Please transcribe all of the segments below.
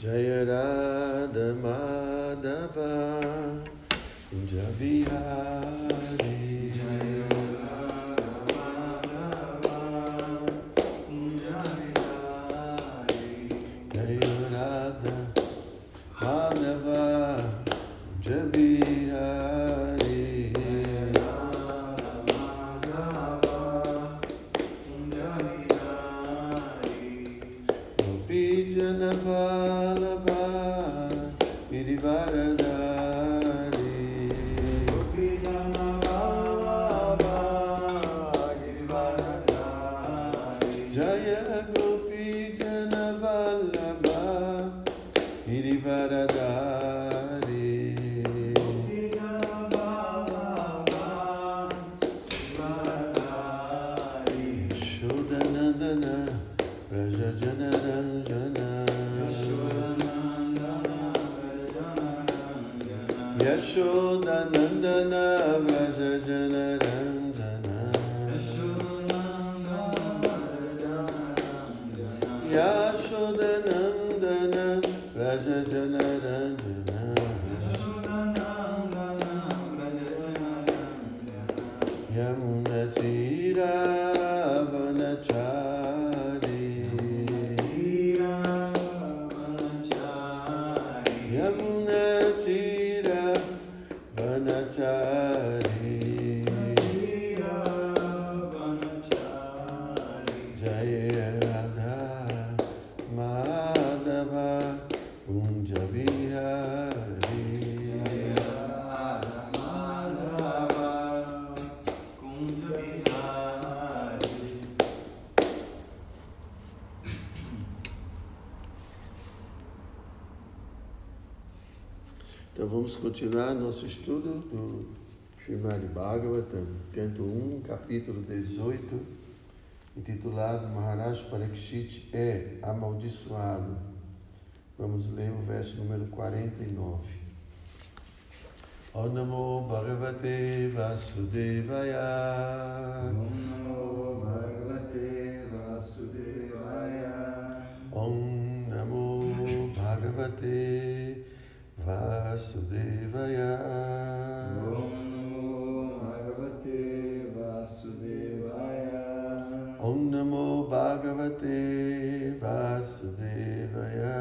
Jaya Radha Madhava Kunja Jaya Radha Madhava Kunja Vihari Então vamos continuar nosso estudo do Srimad Bhagavatam, canto 1, capítulo 18, intitulado Maharaj Parikshit é amaldiçoado. Vamos ler o verso número 49. Om Namo Bhagavate Vasudevaya Om Namo Bhagavate Vasudevaya Namo Bhagavate Vasudevaya.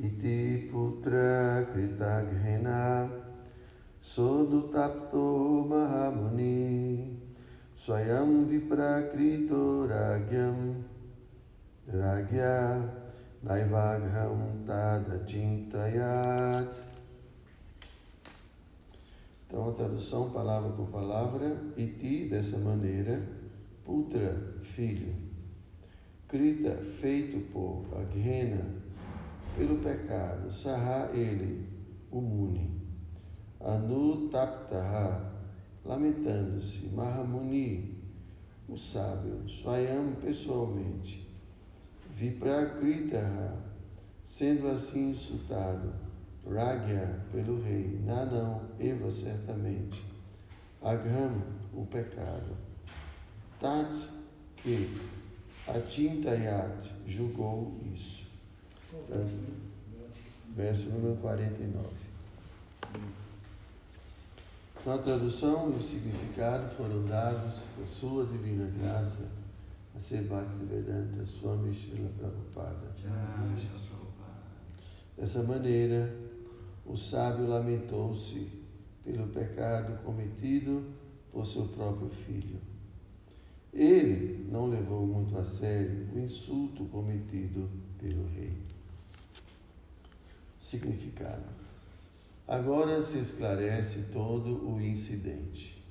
Iti putra kritaghena sodutapto mahamuni swayam viprakrito ragyam ragya naivagham tadachintayat Então a tradução palavra por palavra, iti dessa maneira, putra, filho, krita, feito por, aghena, pelo pecado, saha ele, o muni, anu taptaha, lamentando-se, mahamuni, o sábio, swayam pessoalmente, viprakritaha, sendo assim insultado, ragya, pelo rei, nanão, eva certamente, agham, o pecado, tat, que, atintayat, julgou isso. Verso número 49. Na tradução e o significado foram dados por sua divina graça ser Bhaktivedanta Swami Srila Prabhupada. Dessa maneira, o sábio lamentou-se pelo pecado cometido por seu próprio filho. Ele não levou muito a sério o insulto cometido pelo rei. Significado. Agora se esclarece todo o incidente.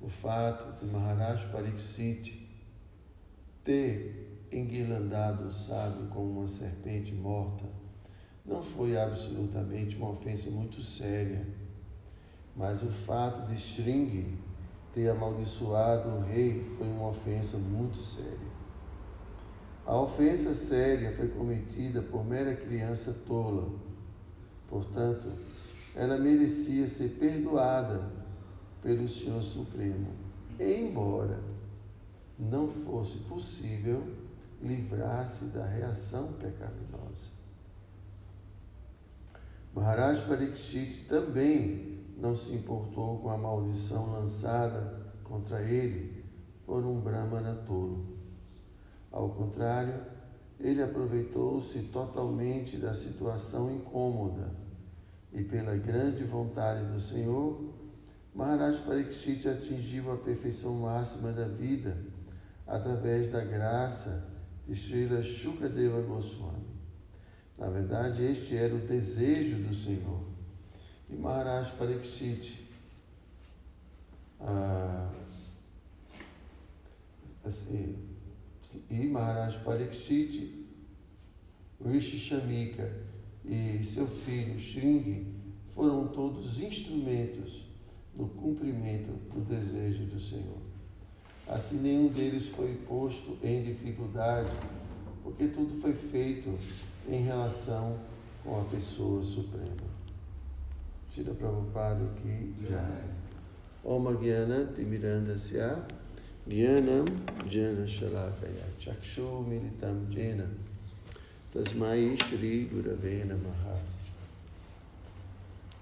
O fato de Maharaj Pariksit ter enguirlandado o sábio como uma serpente morta não foi absolutamente uma ofensa muito séria, mas o fato de Shringi ter amaldiçoado o rei foi uma ofensa muito séria. A ofensa séria foi cometida por mera criança tola. Portanto, ela merecia ser perdoada pelo Senhor Supremo, embora não fosse possível livrar-se da reação pecaminosa. Maharaj Parikshit também não se importou com a maldição lançada contra ele por um Brahmana tolo. Ao contrário, ele aproveitou-se totalmente da situação incômoda e, pela grande vontade do Senhor, Maharaj Parikshit atingiu a perfeição máxima da vida através da graça de Srila Shukadeva Goswami. Na verdade, este era o desejo do Senhor. E Maharaj Parikshit, ah, assim, e Maharaj Shamika e seu filho Shringi foram todos instrumentos no cumprimento do desejo do Senhor. Assim, nenhum deles foi posto em dificuldade, porque tudo foi feito em relação com a pessoa suprema. Shira Prabhupada aqui já. Om Gyana Timirandasya Gyanam Jana Shalakaya Chakshu Militam Jena Tasmai Shri Gurave Namaha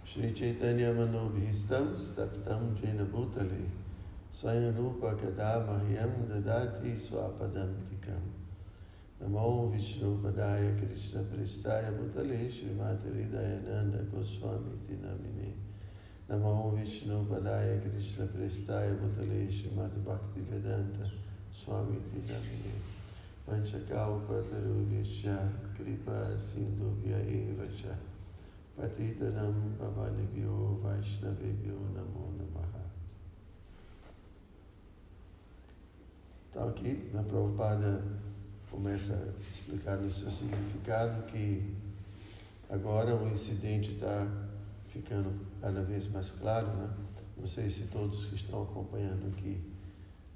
Shri Chaitanya Manobhistam Staptam Jena Bhutale स्वयंरूपकदा मह्यम ददाति स्वापदं तिकम् नमो विष्णुपदाय कृष्णपृष्ठाय भूतले श्रीमातहृदयनन्द गोस्वामीति नमिने। नमो विष्णुपदाय कृष्णपृष्ठाय भूतले श्रीमद्भक्तिवेदान्त स्वामीति नमिने। वंशकाउपतरुभ्यश्च कृपासिन्धुभ्य एव च। पतितनं भवनेभ्यो वैष्णवेभ्यो नमो नमः। Então aqui, na Prabhupada começa a explicar no seu significado que agora o incidente está ficando cada vez mais claro, né? Não sei se todos que estão acompanhando aqui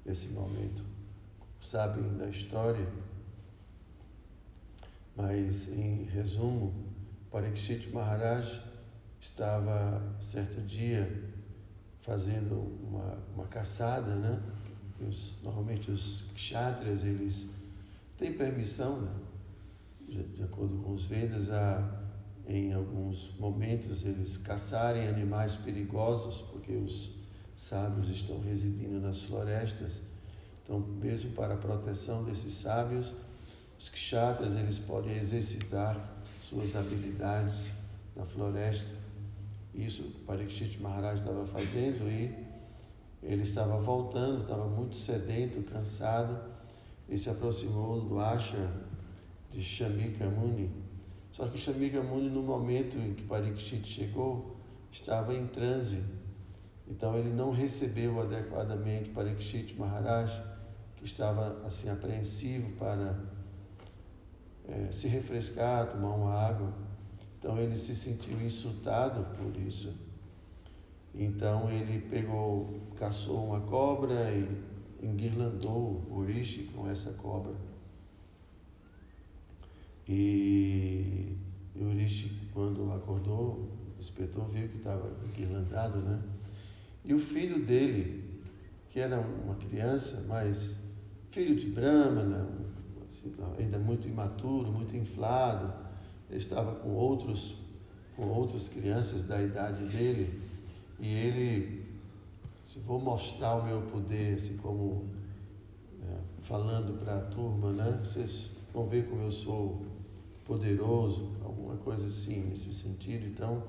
esse momento sabem da história, mas em resumo, Parikshit Maharaj estava certo dia fazendo uma, uma caçada, né? Os, normalmente os kshatriyas, eles têm permissão, né? de, de acordo com os Vedas, a, em alguns momentos eles caçarem animais perigosos, porque os sábios estão residindo nas florestas. Então, mesmo para a proteção desses sábios, os kshatras eles podem exercitar suas habilidades na floresta. Isso Parikshit Maharaj estava fazendo e ele estava voltando, estava muito sedento, cansado, e se aproximou do ashram de Shamika Muni. Só que Shamika Muni, no momento em que Parikshit chegou, estava em transe. Então ele não recebeu adequadamente Parikshit Maharaj, que estava assim apreensivo para é, se refrescar, tomar uma água. Então ele se sentiu insultado por isso. Então ele pegou, caçou uma cobra e enguirlandou o Rishi com essa cobra. E, o Rishi, quando acordou, inspetou, viu que estava enguirlandado, né? E o filho dele, que era uma criança, mas filho de Brahmana, assim, ainda muito imaturo, muito inflado, ele estava com outros com outras crianças da idade dele e ele se vou mostrar o meu poder assim como é, falando para a turma né vocês vão ver como eu sou poderoso alguma coisa assim nesse sentido. Então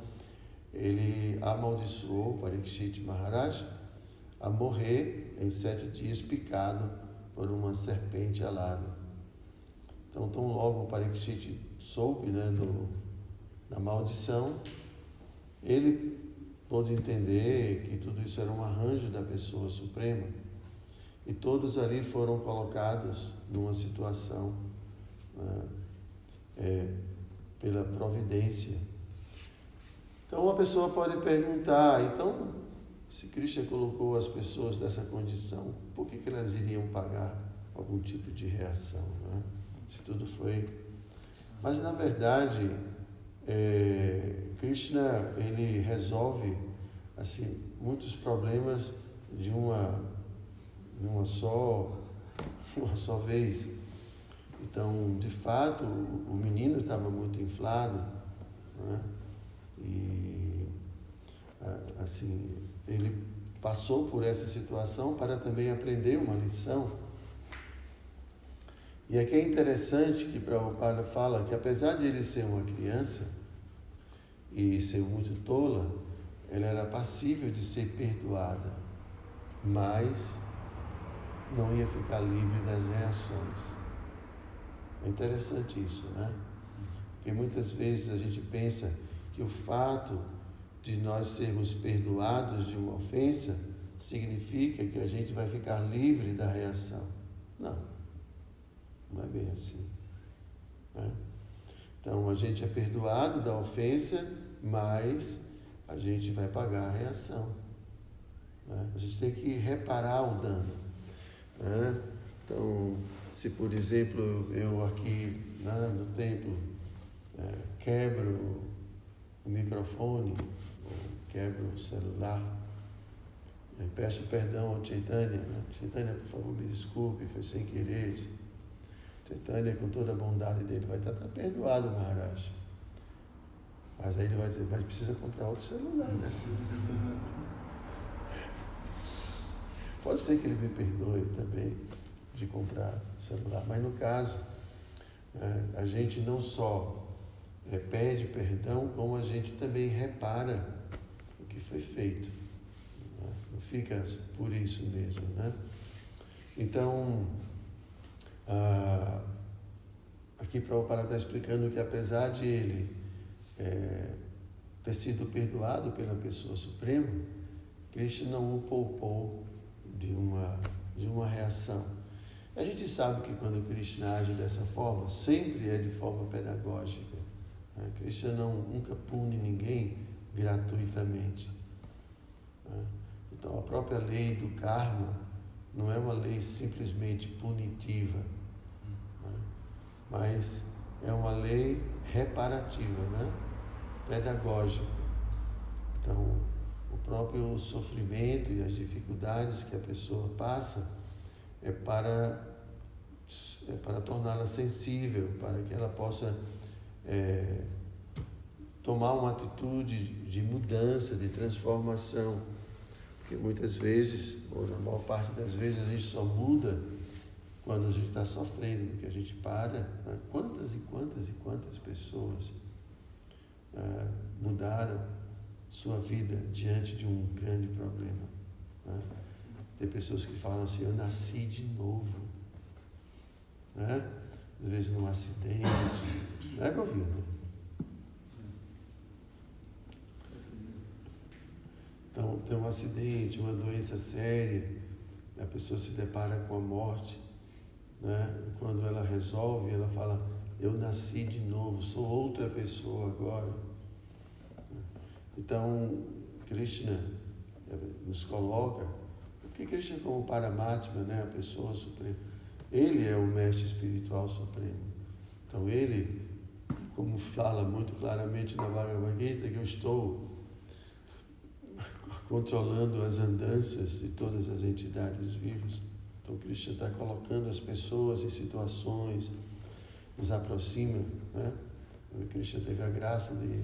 ele amaldiçoou Parikshit Maharaj a morrer em sete dias picado por uma serpente alada. Então tão logo Parikshit soube né do da maldição, ele pôde entender que tudo isso era um arranjo da pessoa suprema e todos ali foram colocados numa situação né, é, pela providência. Então uma pessoa pode perguntar, então se Krishna colocou as pessoas nessa condição, por que, que elas iriam pagar algum tipo de reação? Né? Se tudo foi. Mas na verdade é, Krishna ele resolve assim, muitos problemas de uma, de uma só, uma só vez. Então, de fato, o, menino estava muito inflado, né? e assim, ele passou por essa situação para também aprender uma lição. E aqui é interessante que Prabhupada fala que apesar de ele ser uma criança e ser muito tola, ela era passível de ser perdoada, mas não ia ficar livre das reações. É interessante isso, né? Porque muitas vezes a gente pensa que o fato de nós sermos perdoados de uma ofensa significa que a gente vai ficar livre da reação. Não, não é bem assim. né? Então a gente é perdoado da ofensa, mas a gente vai pagar a reação. né? A gente tem que reparar o dano. né? Então, se por exemplo eu aqui né, no templo eh, quebro o microfone, ou quebro o celular, eu peço perdão ao Chaitanya, né? Por favor, me desculpe, foi sem querer. Chaitanya, com toda a bondade dele, vai estar, tá perdoado, Maharaj. Mas aí ele vai dizer, mas precisa comprar outro celular, né? Pode ser que ele me perdoe também de comprar celular, mas no caso, eh, a gente não só eh, pede perdão, como a gente também repara o que foi feito. né? Não fica por isso mesmo, né? Então, ah, aqui Prabhupada está explicando que apesar de ele eh, ter sido perdoado pela pessoa suprema, Krishna não o poupou de uma, de uma reação. A gente sabe que quando Krishna age dessa forma, sempre é de forma pedagógica. né? Krishna não, nunca pune ninguém gratuitamente. né? Então, a própria lei do karma não é uma lei simplesmente punitiva, né? mas é uma lei reparativa, né? Pedagógica. Então, o próprio sofrimento e as dificuldades que a pessoa passa é para, é para torná-la sensível, para que ela possa é, tomar uma atitude de mudança, de transformação. Porque muitas vezes, ou na maior parte das vezes, a gente só muda quando a gente está sofrendo, que a gente para. Né? Quantas e quantas e quantas pessoas mudaram sua vida diante de um grande problema. né? Tem pessoas que falam assim, eu nasci de novo. Né? Às vezes num acidente. Não é, Govinho? Então, tem um acidente, uma doença séria, a pessoa se depara com a morte. Né? Quando ela resolve, ela fala, eu nasci de novo, sou outra pessoa agora. Então, Krishna eh, nos coloca, porque Krishna como Paramatma, né, a pessoa suprema, ele é o mestre espiritual supremo. Então ele, como fala muito claramente na Bhagavad Gita, que eu estou controlando as andanças de todas as entidades vivas. Então Krishna está colocando as pessoas em situações, nos aproxima, né? Krishna teve a graça de,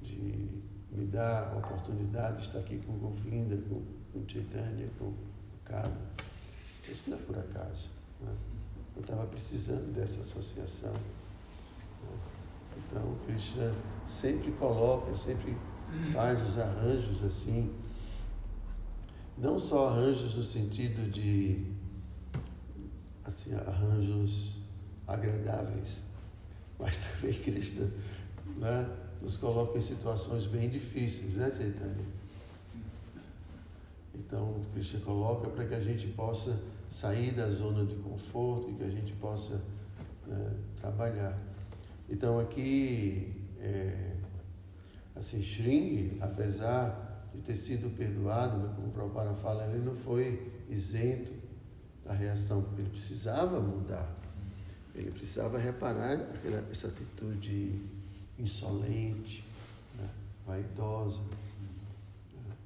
de me dar a oportunidade de estar aqui com o Govinda, com, o Chaitanya, com o Kado. Isso não é por acaso. Né? Eu estava precisando dessa associação. né? Então, Krishna sempre coloca, sempre faz os arranjos assim. Não só arranjos no sentido de assim, arranjos agradáveis, mas também Krishna né, nos coloca em situações bem difíceis, né, Chaitanya? Então, Krishna coloca para que a gente possa sair da zona de conforto e que a gente possa né, trabalhar. Então, aqui, é, assim, Shringi, apesar de ter sido perdoado, mas como o Prabhupada fala, ele não foi isento da reação, porque ele precisava mudar. Ele precisava reparar aquela, essa atitude insolente, né, vaidosa. né.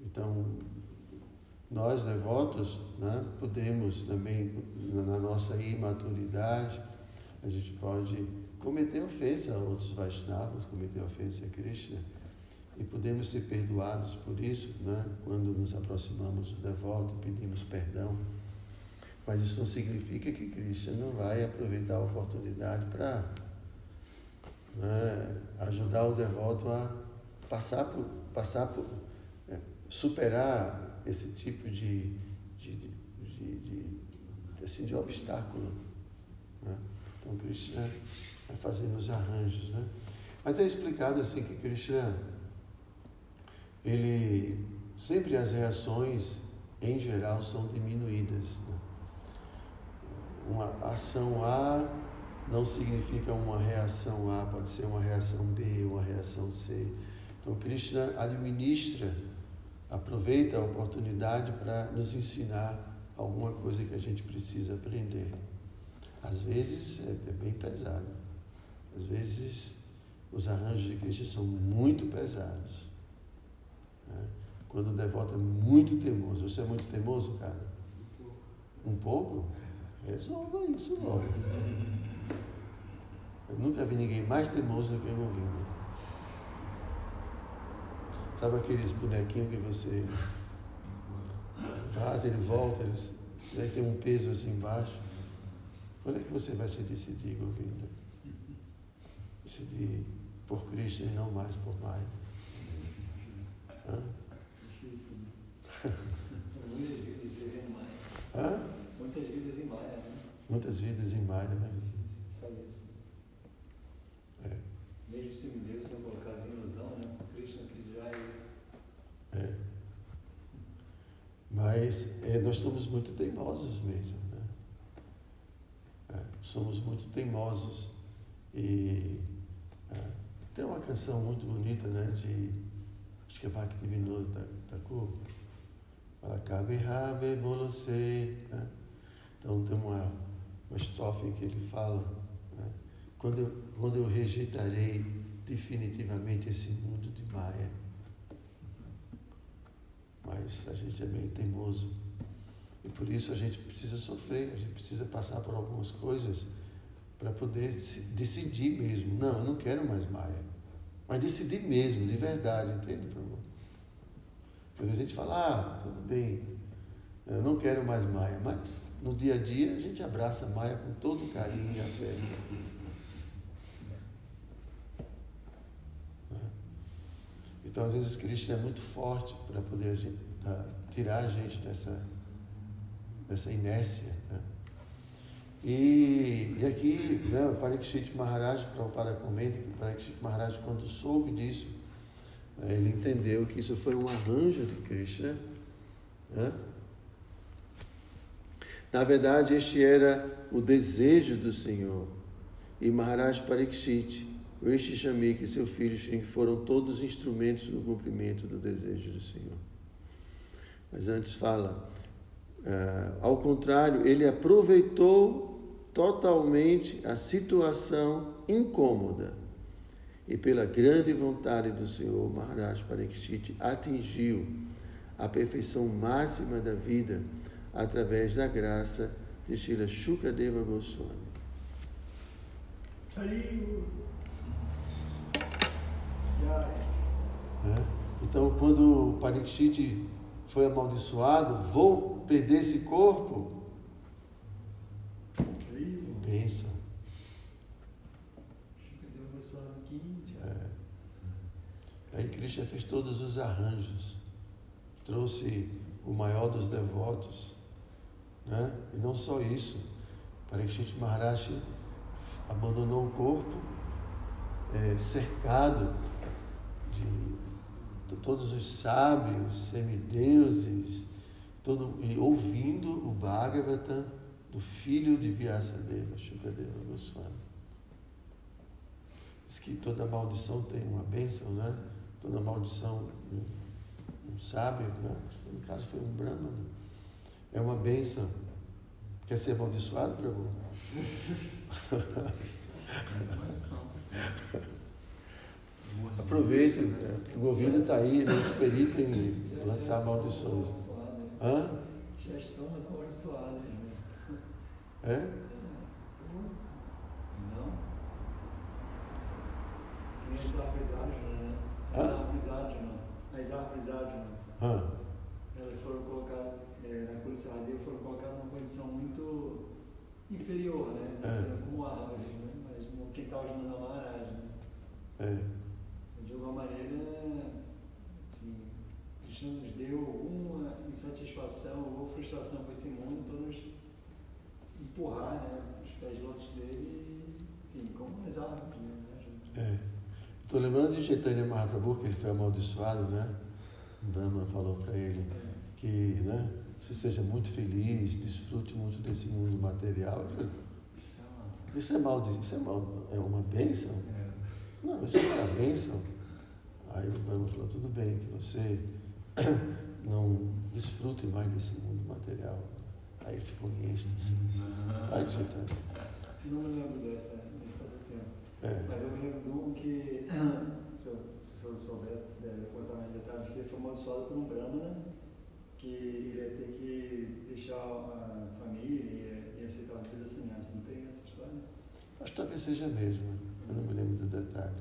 Então, nós devotos né, podemos também, na nossa imaturidade, a gente pode cometer ofensa a outros Vaishnavas, cometer ofensa a Krishna, e podemos ser perdoados por isso, né, quando nos aproximamos do devoto, pedimos perdão. Mas isso não significa que Krishna não vai aproveitar a oportunidade para né, ajudar o devoto a passar por, passar por é, superar esse tipo de, de, de, de, assim, de obstáculo. Né? Então Krishna vai fazendo os arranjos. Né? Mas é explicado assim que Krishna, ele sempre as reações em geral são diminuídas. Uma ação A não significa uma reação A, pode ser uma reação B, uma reação C. Então Krishna administra, aproveita a oportunidade para nos ensinar alguma coisa que a gente precisa aprender. Às vezes é, é bem pesado. Às vezes os arranjos de Krishna são muito pesados. Né? Quando o devoto é muito teimoso. Você é muito teimoso, cara? Um pouco? Resolva isso logo. Eu nunca vi ninguém mais teimoso do que eu ouvindo. Né? Sabe aqueles bonequinhos que você faz, ele volta, ele, ele tem um peso assim embaixo. Quando é que você vai se decidir, Govinda? Decidir por Cristo e não mais por Maia. Hã? Difícil, né? Hã? Muitas vidas Muitas vidas em Maia, né? Sabe assim. É. Mesmo se me deu, se eu colocar em ilusão, né? Krishna que já é. É. Mas é, nós somos muito teimosos mesmo. Né? É, somos muito teimosos. E é, tem uma canção muito bonita, né? De, acho que é Bhaktivinoda Thakur. Fala, Kabe Rabe Bolose. Né? Então tem uma, uma estrofe que ele fala. Né? Quando, eu, quando eu rejeitarei definitivamente esse mundo de Maia mas a gente é meio teimoso. E por isso a gente precisa sofrer, a gente precisa passar por algumas coisas para poder decidir mesmo. Não, eu não quero mais Maia. Mas decidir mesmo, de verdade, entende, Prabhu? Porque às vezes a gente fala, ah, tudo bem, eu não quero mais Maia, mas no dia a dia a gente abraça Maia com todo carinho e afeto. Então, às vezes, Cristo é muito forte para poder tirar a gente dessa, dessa inércia. Né? E, e aqui, né, o Parikshit Maharaj, o comenta que o Parikshit Maharaj, quando soube disso, né, ele entendeu que isso foi um arranjo de Krishna. Né? Na verdade, este era o desejo do Senhor. E Maharaj Parikshit Rishi Shamik e seu filho Shing foram todos instrumentos do cumprimento do desejo do Senhor. Mas antes fala, uh, ao contrário, ele aproveitou totalmente a situação incômoda e pela grande vontade do Senhor, Maharaj Parikshit atingiu a perfeição máxima da vida através da graça de Shila Shukadeva Goswami. Então, quando o Parikshit foi amaldiçoado, vou perder esse corpo. Bênção. É. Aí Krishna fez todos os arranjos, trouxe o maior dos devotos, né? e não só isso, Parikshit Maharaj abandonou o corpo é, cercado de todos os sábios, semideuses, todo, e ouvindo o Bhagavatam do filho de Vyasadeva, Shukadeva Goswami. Diz que toda maldição tem uma bênção, né? Toda maldição, um sábio, né? no caso foi um brahmana, é uma bênção. Quer ser amaldiçoado, Prabhu? Aproveite, né? porque o Govinda está aí, ele é esperito em lançar maldições. Hã? Já estamos amaldiçoados. Né? É? Não? As árvores áginas, né? As árvores áginas. As árvores áginas. Elas foram colocadas, é, na Cruz Sardeia, foram colocadas numa condição muito inferior, né? É. Sendo como árvores, né? Mas no quintal de Nanda Maharaj, né? É. De alguma maneira, assim, Krishna nos deu alguma insatisfação ou frustração com esse mundo para nos empurrar, né? Os pés lotos dele, enfim, como as árvores, né? junto. É. Estou lembrando de Chaitanya Mahaprabhu, que ele foi amaldiçoado, né? O Brahma falou para ele É. que, né? Você seja muito feliz, desfrute muito desse mundo material. Ele, Isso é maldição, isso é, mal, é uma bênção? Não, isso não é uma bênção. Aí o Brahma falou, tudo bem que você não desfrute mais desse mundo material. Aí ele ficou em êxtase. Aí, Chaitanya. Eu não me lembro dessa, tempo. É. Mas eu me lembro de um que, se eu, se eu souber é, contar mais detalhes, que ele foi amaldiçoado por um Brahmana, que ele ia ter que deixar a família e, e aceitar a vida sannyasa. Não tem essa história? Acho que talvez seja mesmo. Eu não me lembro do detalhe.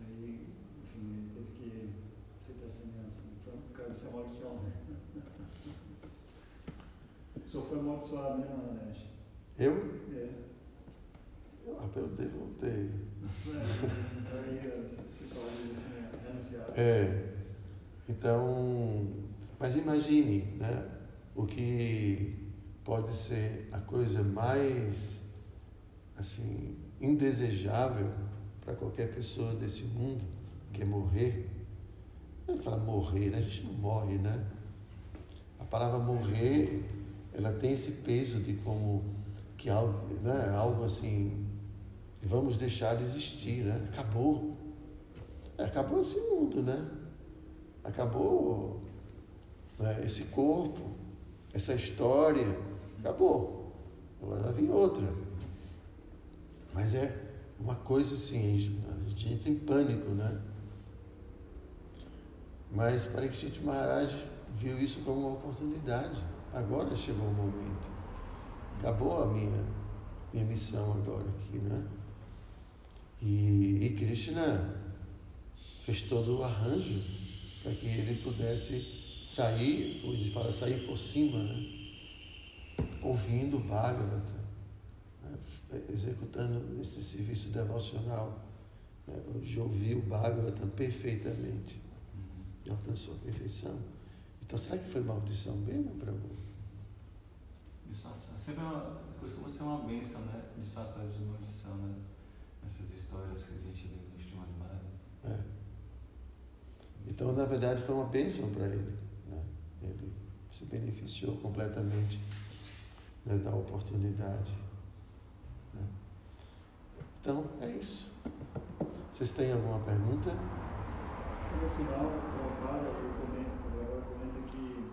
Aí, enfim, ele teve que aceitar a sannyasa. Foi por causa dessa maldição. né? O senhor foi amaldiçoado, né, Maharaj? Eu? É. Eu, devo ter. É. Então, mas imagine, né? O que pode ser a coisa mais, assim, indesejável para qualquer pessoa desse mundo, que é morrer. Ele fala morrer, né? A gente não morre, né? A palavra morrer, ela tem esse peso de como que algo, né? Algo assim, vamos deixar de existir, né? Acabou. É, acabou esse mundo, né? Acabou né, esse corpo, essa história, acabou. Agora vai vir outra. Mas é uma coisa assim, a gente entra em pânico, né? Mas Parikshit Maharaj viu isso como uma oportunidade. Agora chegou o momento. Acabou a minha, minha missão agora aqui, né? E, e Krishna fez todo o arranjo para que ele pudesse sair, a gente fala sair por cima, né? ouvindo o Bhagavata, né? executando esse serviço devocional, né? de ouvir o Bhagavata perfeitamente, e alcançou a perfeição. Então, será que foi maldição mesmo, Prabhu? Disfarçar. Sempre é uma, costuma ser uma bênção, né? Disfarçar de maldição, né? Essas histórias que a gente lê no Estimado Mara. É. Então, na verdade, foi uma bênção para ele. Ele se beneficiou completamente né, da oportunidade. né? Então, é isso. Vocês têm alguma pergunta? No final, o Prabhupada comenta, comenta que,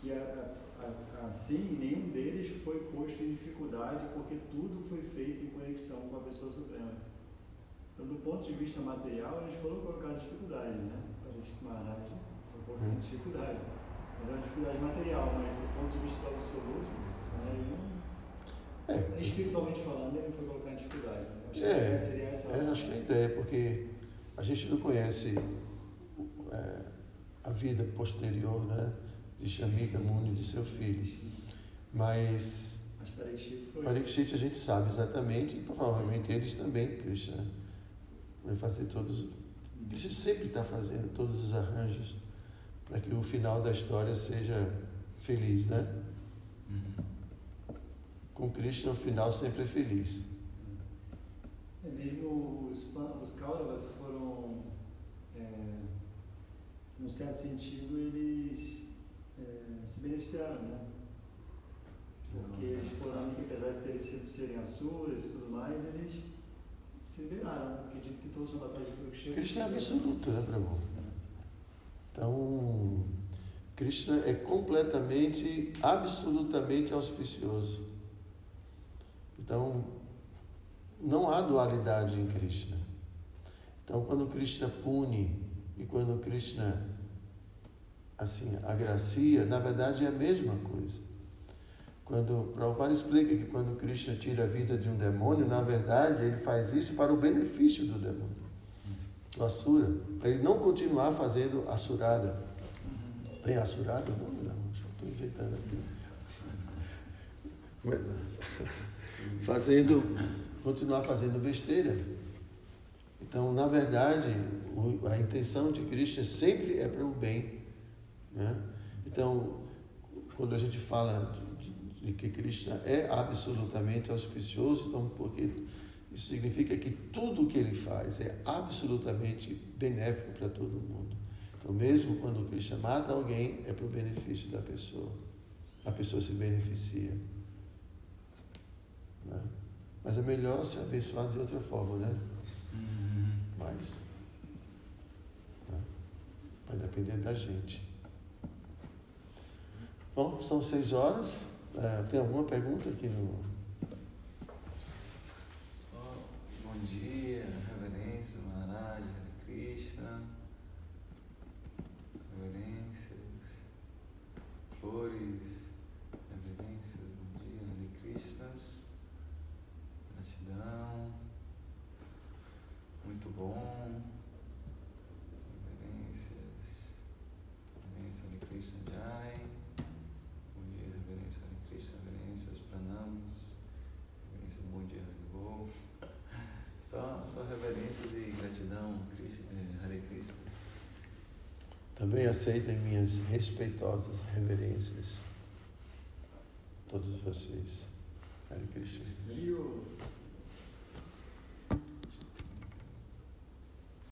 que a, a, assim nenhum deles foi posto em dificuldade porque tudo foi feito em conexão com a pessoa suprema. Então, do ponto de vista material, eles foram colocados em dificuldade, né? Para a gente Maharaj foi colocado em dificuldade. Mas é uma dificuldade material, mas do ponto de vista do absoluto, né, ele não, É, espiritualmente falando, ele foi colocado em dificuldade. né? Acho que É, a ideia seria essa. eu acho que a ideia é porque a gente não conhece é, a vida posterior né, de Shamika Muni e de seu filho. Mas Mas Parikshit foi. Parikshit a gente sabe exatamente, e provavelmente eles também, Krishna vai fazer todos. Krishna sempre está fazendo todos os arranjos para que o final da história seja feliz, né? Com Krishna o final sempre é feliz. É mesmo os, os Kauravas foram, é, num certo sentido, eles é, se beneficiaram, né? Porque eles foram, apesar de terem sido serem asuras e tudo mais, eles se liberaram. Né? Acredito que todos na batalha de Kurukshetra. Krishna é absoluto, né, Prabhu? Então, Krishna é completamente, absolutamente auspicioso. Então, não há dualidade em Krishna. Então, quando Krishna pune e quando Krishna assim agracia, na verdade é a mesma coisa. Quando Prabhupada explica que quando Krishna tira a vida de um demônio, na verdade ele faz isso para o benefício do demônio, o para ele não continuar fazendo Asurada. Tem Asurada? Não, não, estou inventando aqui. Fazendo, continuar fazendo besteira. Então, na verdade, a intenção de Krishna sempre é para o bem. Né? Então, quando a gente fala de, de, de, que Krishna é absolutamente auspicioso, então, porque isso significa que tudo o que ele faz é absolutamente benéfico para todo mundo. Então, mesmo quando Krishna mata alguém, é para o benefício da pessoa. A pessoa se beneficia. Né? Mas é melhor se abençoar de outra forma, né? Mas né? vai depender da gente. Bom, são seis horas. É, tem alguma pergunta aqui no. Só bom dia, reverência, Maharaj, Hare Krishna. Reverências, flores, reverências, bom dia, Hare Krishnas. Gratidão. Muito bom. Reverências. Reverência Hare Krishna Jai. Bom dia, reverência Hare Krishna, reverências, pranamos. Reverências, bom dia, Haribo. Só, só reverências e gratidão, eh, Hare Krishna. Também aceitem minhas respeitosas reverências. Todos vocês. Hare Krishna. E o